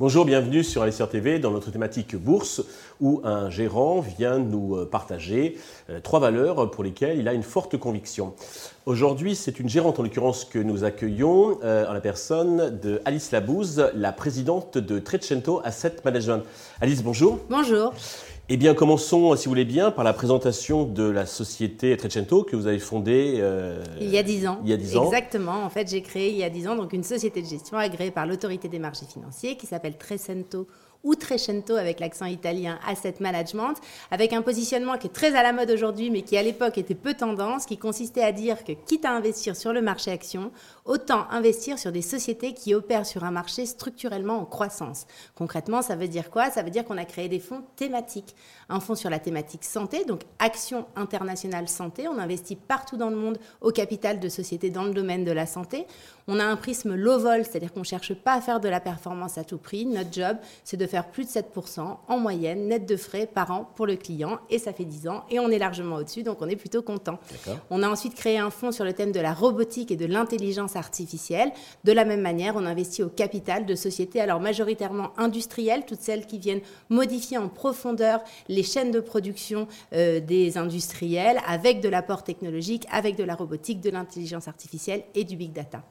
Bonjour, bienvenue sur Alessir TV dans notre thématique bourse où un gérant vient nous euh, partager euh, trois valeurs pour lesquelles il a une forte conviction. Aujourd'hui, c'est une gérante en l'occurrence que nous accueillons euh, en la personne de Alice Labouze, la présidente de Trecento Asset Management. Alice, bonjour. Bonjour. Eh bien, commençons, si vous voulez bien, par la présentation de la société Trecento que vous avez fondée euh, il y a dix ans. Il y a dix ans. Exactement. En fait, j'ai créé il y a dix ans donc une société de gestion agréée par l'autorité des marchés financiers qui s'appelle Trecento ou Trecento avec l'accent italien Asset Management, avec un positionnement qui est très à la mode aujourd'hui, mais qui à l'époque était peu tendance, qui consistait à dire que quitte à investir sur le marché action, autant investir sur des sociétés qui opèrent sur un marché structurellement en croissance. Concrètement, ça veut dire quoi? Ça veut dire qu'on a créé des fonds thématiques. Un fonds sur la thématique santé, donc Action internationale santé. On investit partout dans le monde au capital de sociétés dans le domaine de la santé. On a un prisme low vol, c'est-à-dire qu'on ne cherche pas à faire de la performance à tout prix. Notre job, c'est de faire plus de 7% en moyenne net de frais par an pour le client. Et ça fait 10 ans et on est largement au-dessus, donc on est plutôt content. On a ensuite créé un fonds sur le thème de la robotique et de l'intelligence artificielle. De la même manière, on investit au capital de sociétés, alors majoritairement industrielles, toutes celles qui viennent modifier en profondeur les chaînes de production euh, des industriels avec de l'apport technologique, avec de la robotique, de l'intelligence artificielle et du big data.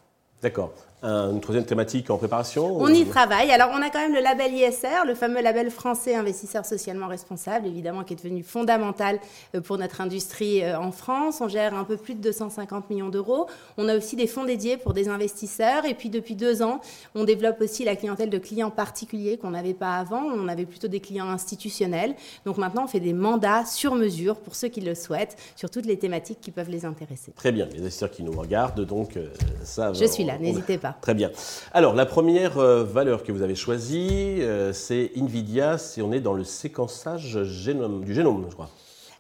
D'accord une troisième thématique en préparation On y travaille. Alors, on a quand même le label ISR, le fameux label français investisseur socialement responsable, évidemment, qui est devenu fondamental euh, pour notre industrie euh, en France. On gère un peu plus de 250 millions d'euros. On a aussi des fonds dédiés pour des investisseurs. Et puis, depuis deux ans, on développe aussi la clientèle de clients particuliers qu'on n'avait pas avant. On avait plutôt des clients institutionnels. Donc, maintenant, on fait des mandats sur mesure pour ceux qui le souhaitent sur toutes les thématiques qui peuvent les intéresser. Très bien. Les investisseurs qui nous regardent, donc, euh, ça Je suis là, n'hésitez pas. Très bien. Alors, la première euh, valeur que vous avez choisie, euh, c'est NVIDIA, si on est dans le séquençage génome, du génome, je crois.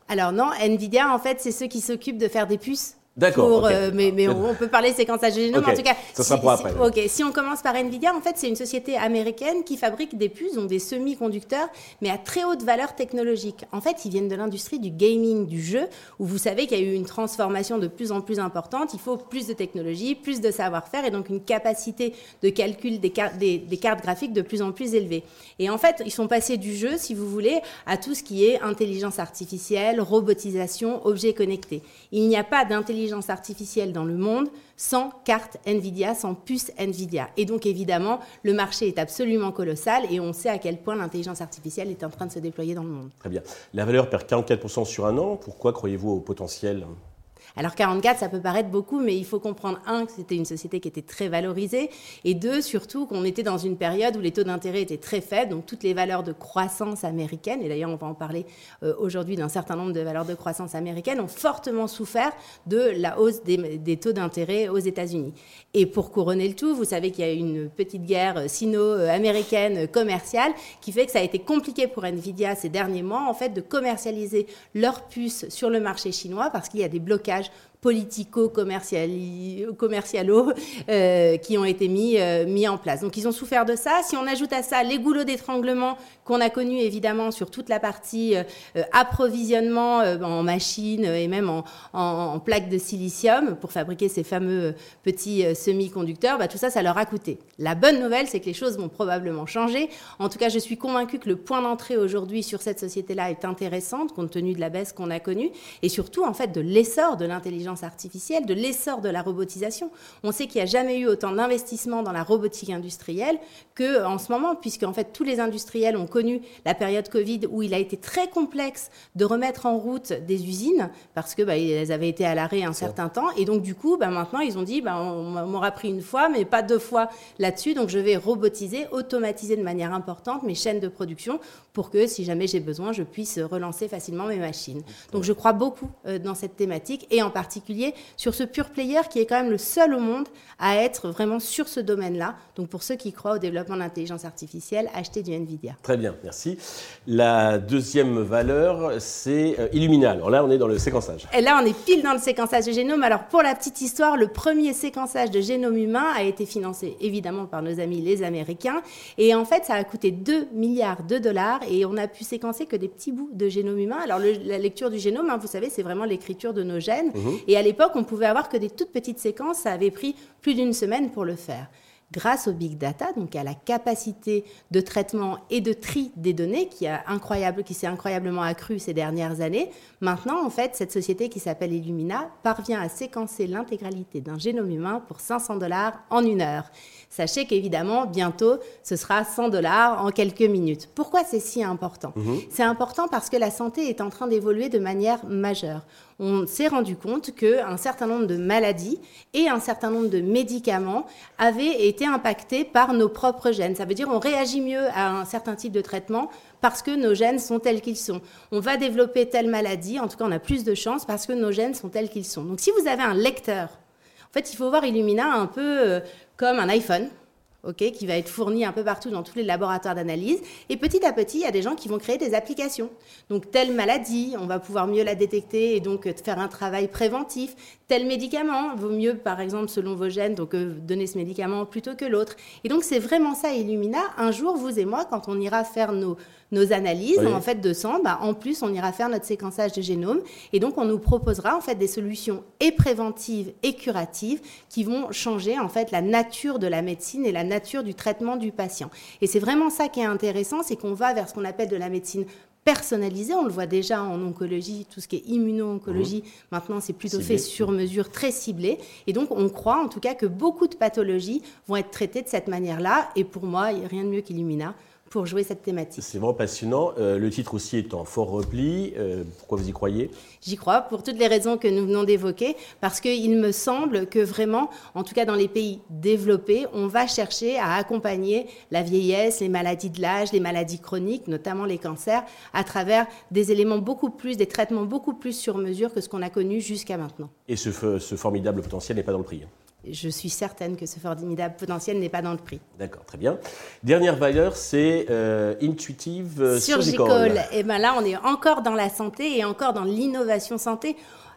Alors non, NVIDIA, en fait, c'est ceux qui s'occupent de faire des puces D'accord. Euh, mais, mais on, peut parler séquençage génome. En tout cas, ça sera si, pour après. ok. Si on commence par Nvidia, en fait, c'est une société américaine qui fabrique des puces, donc des semi-conducteurs, mais à très haute valeur technologique. En fait, ils viennent de l'industrie du gaming, du jeu, où vous savez qu'il y a eu une transformation de plus en plus importante. Il faut plus de technologie, plus de savoir-faire, et donc une capacité de calcul des, des, des cartes graphiques de plus en plus élevée. Et en fait, ils sont passés du jeu, si vous voulez, à tout ce qui est intelligence artificielle, robotisation, objets connectés. Il n'y a pas d'intelligence artificielle dans le monde sans carte Nvidia, sans puce Nvidia. Et donc évidemment, le marché est absolument colossal et on sait à quel point l'intelligence artificielle est en train de se déployer dans le monde. Très bien. La valeur perd 44% sur un an. Pourquoi croyez-vous au potentiel? Alors 44, ça peut paraître beaucoup, mais il faut comprendre, un, que c'était une société qui était très valorisée, et deux, surtout qu'on était dans une période où les taux d'intérêt étaient très faibles, donc toutes les valeurs de croissance américaines, et d'ailleurs on va en parler euh, aujourd'hui d'un certain nombre de valeurs de croissance américaines, ont fortement souffert de la hausse des, taux d'intérêt aux États-Unis. Et pour couronner le tout, vous savez qu'il y a une petite guerre sino-américaine commerciale qui fait que ça a été compliqué pour Nvidia ces derniers mois, en fait, de commercialiser leurs puces sur le marché chinois parce qu'il y a des blocages sociais politico-commercialo euh, qui ont été mis, euh, mis en place. Donc ils ont souffert de ça. Si on ajoute à ça les goulots d'étranglement qu'on a connus évidemment sur toute la partie euh, approvisionnement en machines et même en, plaques de silicium pour fabriquer ces fameux petits semi-conducteurs, bah, tout ça, ça leur a coûté. La bonne nouvelle, c'est que les choses vont probablement changer. En tout cas, je suis convaincue que le point d'entrée aujourd'hui sur cette société-là est intéressante compte tenu de la baisse qu'on a connue et surtout en fait de l'essor de l'intelligence artificielle, de l'essor de la robotisation. On sait qu'il n'y a jamais eu autant d'investissements dans la robotique industrielle qu'en ce moment, puisque en fait tous les industriels ont connu la période Covid où il a été très complexe de remettre en route des usines parce que bah, elles avaient été à l'arrêt un certain temps et donc du coup bah, maintenant ils ont dit bah, on m'aura pris une fois mais pas deux fois là-dessus donc je vais robotiser, automatiser de manière importante mes chaînes de production pour que si jamais j'ai besoin je puisse relancer facilement mes machines. Donc je crois beaucoup euh, dans cette thématique et en particulier particulier sur ce pure player qui est quand même le seul au monde à être vraiment sur ce domaine-là. Donc pour ceux qui croient au développement de l'intelligence artificielle, achetez du Nvidia. Très bien, merci. La deuxième valeur, c'est euh, Illumina. Alors là, on est dans le séquençage. Et là, on est pile dans le séquençage de génome. Alors pour la petite histoire, le premier séquençage de génome humain a été financé évidemment par nos amis les Américains. Et en fait, ça a coûté 2 milliards de dollars et on a pu séquencer que des petits bouts de génome humain. Alors la lecture du génome, hein, vous savez, c'est vraiment l'écriture de nos gènes. Mhm. Et à l'époque, on pouvait avoir que des toutes petites séquences. Ça avait pris plus d'une semaine pour le faire grâce au big data, donc à la capacité de traitement et de tri des données qui, a incroyable, qui s'est incroyablement accrue ces dernières années. Maintenant, en fait, cette société qui s'appelle Illumina parvient à séquencer l'intégralité d'un génome humain pour 500 dollars en une heure. Sachez qu'évidemment, bientôt, ce sera 100 dollars en quelques minutes. Pourquoi c'est si important? Mhm. C'est important parce que la santé est en train d'évoluer de manière majeure on s'est rendu compte qu'un certain nombre de maladies et un certain nombre de médicaments avaient été impactés par nos propres gènes. Ça veut dire qu'on réagit mieux à un certain type de traitement parce que nos gènes sont tels qu'ils sont. On va développer telle maladie, en tout cas on a plus de chances parce que nos gènes sont tels qu'ils sont. Donc si vous avez un lecteur, en fait il faut voir Illumina un peu euh, comme un iPhone qui va être fourni un peu partout dans tous les laboratoires d'analyse. Et petit à petit, il y a des gens qui vont créer des applications. Donc, telle maladie, on va pouvoir mieux la détecter et donc euh, faire un travail préventif. Tel médicament, vaut mieux, par exemple, selon vos gènes, donc euh, donner ce médicament plutôt que l'autre. Et donc, c'est vraiment ça, Illumina. Un jour, vous et moi, quand on ira faire nos, nos analyses en fait de sang, bah, en plus on ira faire notre séquençage de génome et donc on nous proposera en fait des solutions et préventives et curatives qui vont changer en fait la nature de la médecine et la nature du traitement du patient. Et c'est vraiment ça qui est intéressant, c'est qu'on va vers ce qu'on appelle de la médecine personnalisée. On le voit déjà en oncologie, tout ce qui est immuno-oncologie. Mmh. Maintenant, c'est plutôt fait sur mesure, très ciblé. Et donc, on croit en tout cas que beaucoup de pathologies vont être traitées de cette manière-là. Et pour moi, il n'y a rien de mieux qu'Illumina pour jouer cette thématique. C'est vraiment passionnant. Euh, le titre aussi est en fort repli. Euh, pourquoi vous y croyez? J'y crois pour toutes les raisons que nous venons d'évoquer, parce qu'il me semble que vraiment, en tout cas dans les pays développés, on va chercher à accompagner la vieillesse, les maladies de l'âge, les maladies chroniques, notamment les cancers, à travers des éléments beaucoup plus, des traitements beaucoup plus sur mesure que ce qu'on a connu jusqu'à maintenant. Et ce, ce formidable potentiel n'est pas dans le prix je suis certaine que ce formidable potentiel n'est pas dans le prix. D'accord, très bien. Dernière valeur, c'est euh, Intuitive Surgical. Et bien là, on est encore dans la santé et encore dans l'innovation santé.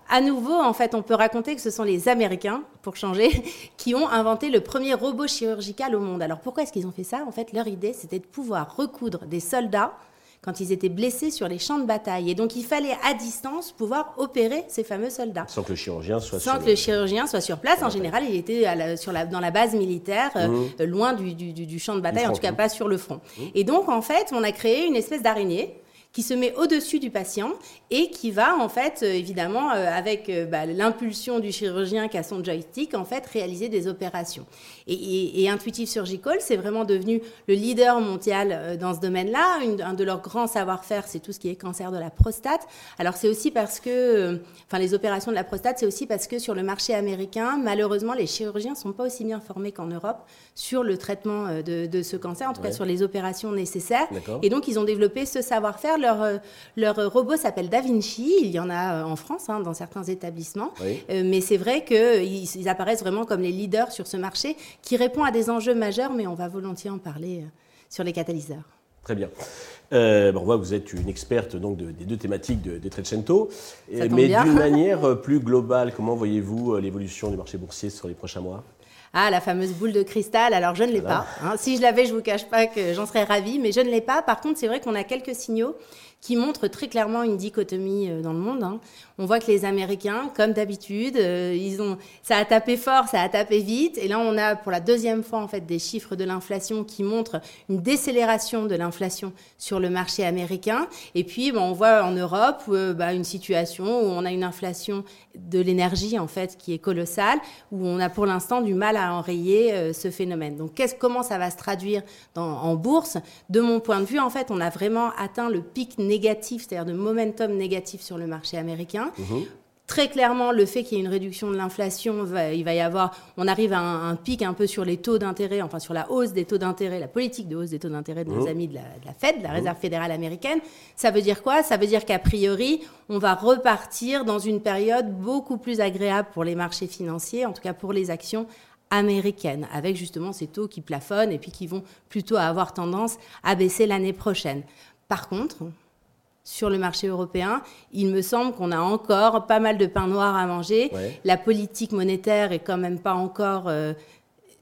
À nouveau, en fait, on peut raconter que ce sont les Américains, pour changer, qui ont inventé le premier robot chirurgical au monde. Alors pourquoi est-ce qu'ils ont fait ça? En fait, leur idée, c'était de pouvoir recoudre des soldats quand ils étaient blessés sur les champs de bataille. Et donc, il fallait à distance pouvoir opérer ces fameux soldats. Sans que le chirurgien soit Sans sur que le... chirurgien soit sur place. En général, il était sur la, dans la base militaire, euh, mmh. euh, loin du, du, champ de bataille, en tout cas pas sur le front. Mmh. Et donc, en fait, on a créé une espèce d'araignée qui se met au-dessus du patient et qui va en fait euh, évidemment euh, avec euh, bah, l'impulsion du chirurgien qui a son joystick en fait réaliser des opérations. Et, Intuitive Surgical c'est vraiment devenu le leader mondial dans ce domaine-là. Un de leurs grands savoir-faire c'est tout ce qui est cancer de la prostate. Alors c'est aussi parce que, enfin les opérations de la prostate c'est aussi parce que sur le marché américain malheureusement les chirurgiens sont pas aussi bien formés qu'en Europe sur le traitement de, ce cancer, en tout cas sur les opérations nécessaires. Et donc ils ont développé ce savoir-faire leur, leur robot s'appelle DaVinci. Il y en a euh, en France, hein, dans certains établissements. Euh, mais c'est vrai qu'ils ils apparaissent vraiment comme les leaders sur ce marché qui répond à des enjeux majeurs, mais on va volontiers en parler euh, sur les catalyseurs. Très bien. bon, on voit que vous êtes une experte donc, des deux thématiques de, de Trecento. Mais d'une manière plus globale, comment voyez-vous l'évolution du marché boursier sur les prochains mois? Ah, la fameuse boule de cristal. Alors, je ne l'ai pas. Hein. Si je l'avais, je vous cache pas que j'en serais ravie, mais je ne l'ai pas. Par contre, c'est vrai qu'on a quelques signaux qui montre très clairement une dichotomie euh, dans le monde. Hein. On voit que les Américains, comme d'habitude, euh, ils ont, ça a tapé fort, ça a tapé vite, et là on a pour la deuxième fois en fait des chiffres de l'inflation qui montrent une décélération de l'inflation sur le marché américain. Et puis bon, on voit en Europe euh, bah, une situation où on a une inflation de l'énergie en fait qui est colossale, où on a pour l'instant du mal à enrayer ce phénomène. Donc comment ça va se traduire en bourse? De mon point de vue, en fait, on a vraiment atteint le pic négatif, c'est-à-dire de momentum négatif sur le marché américain. Mhm. Très clairement, le fait qu'il y ait une réduction de l'inflation, il va y avoir, on arrive à un, pic un peu sur les taux d'intérêt, enfin sur la hausse des taux d'intérêt, la politique de hausse des taux d'intérêt de nos mmh. amis de la, de la, Fed, de la mmh. Réserve fédérale américaine. Ça veut dire quoi? Ça veut dire qu'a priori, on va repartir dans une période beaucoup plus agréable pour les marchés financiers, en tout cas pour les actions américaines, avec justement ces taux qui plafonnent et puis qui vont plutôt avoir tendance à baisser l'année prochaine. Par contre, sur le marché européen, il me semble qu'on a encore pas mal de pain noir à manger. La politique monétaire est quand même pas encore euh,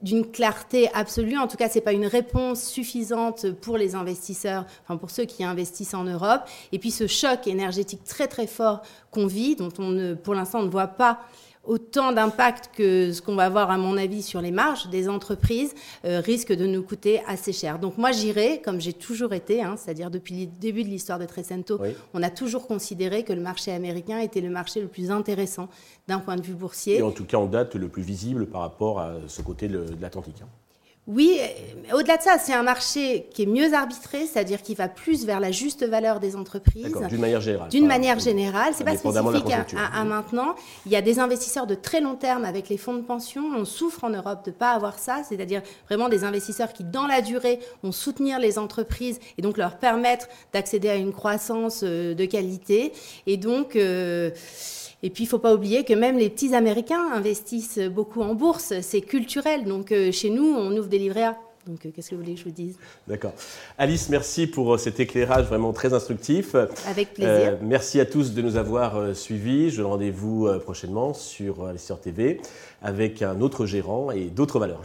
d'une clarté absolue. En tout cas, c'est pas une réponse suffisante pour les investisseurs, enfin pour ceux qui investissent en Europe. Et puis ce choc énergétique très très fort qu'on vit, dont on ne, pour l'instant, ne voit pas autant d'impact que ce qu'on va avoir, à mon avis, sur les marges des entreprises, euh, risque de nous coûter assez cher. Donc moi, j'irai, comme j'ai toujours été, hein, c'est-à-dire depuis le début de l'histoire de Trecento, on a toujours considéré que le marché américain était le marché le plus intéressant d'un point de vue boursier. Et en tout cas, en date, le plus visible par rapport à ce côté de l'Atlantique. Hein. Oui, au-delà de ça, c'est un marché qui est mieux arbitré, c'est-à-dire qui va plus vers la juste valeur des entreprises. D'une manière générale. D'une manière générale, c'est pas spécifique à, maintenant. Il y a des investisseurs de très long terme avec les fonds de pension. On souffre en Europe de ne pas avoir ça, c'est-à-dire vraiment des investisseurs qui, dans la durée, vont soutenir les entreprises et donc leur permettre d'accéder à une croissance euh, de qualité. Et donc, euh, et puis, il ne faut pas oublier que même les petits Américains investissent beaucoup en bourse. C'est culturel. Donc, euh, chez nous, on ouvre des livrets A. Donc, euh, qu'est-ce que vous voulez que je vous dise? D'accord. Alice, merci pour euh, cet éclairage vraiment très instructif. Avec plaisir. merci à tous de nous avoir suivis. Je rendez-vous prochainement sur Investisseur TV avec un autre gérant et d'autres valeurs.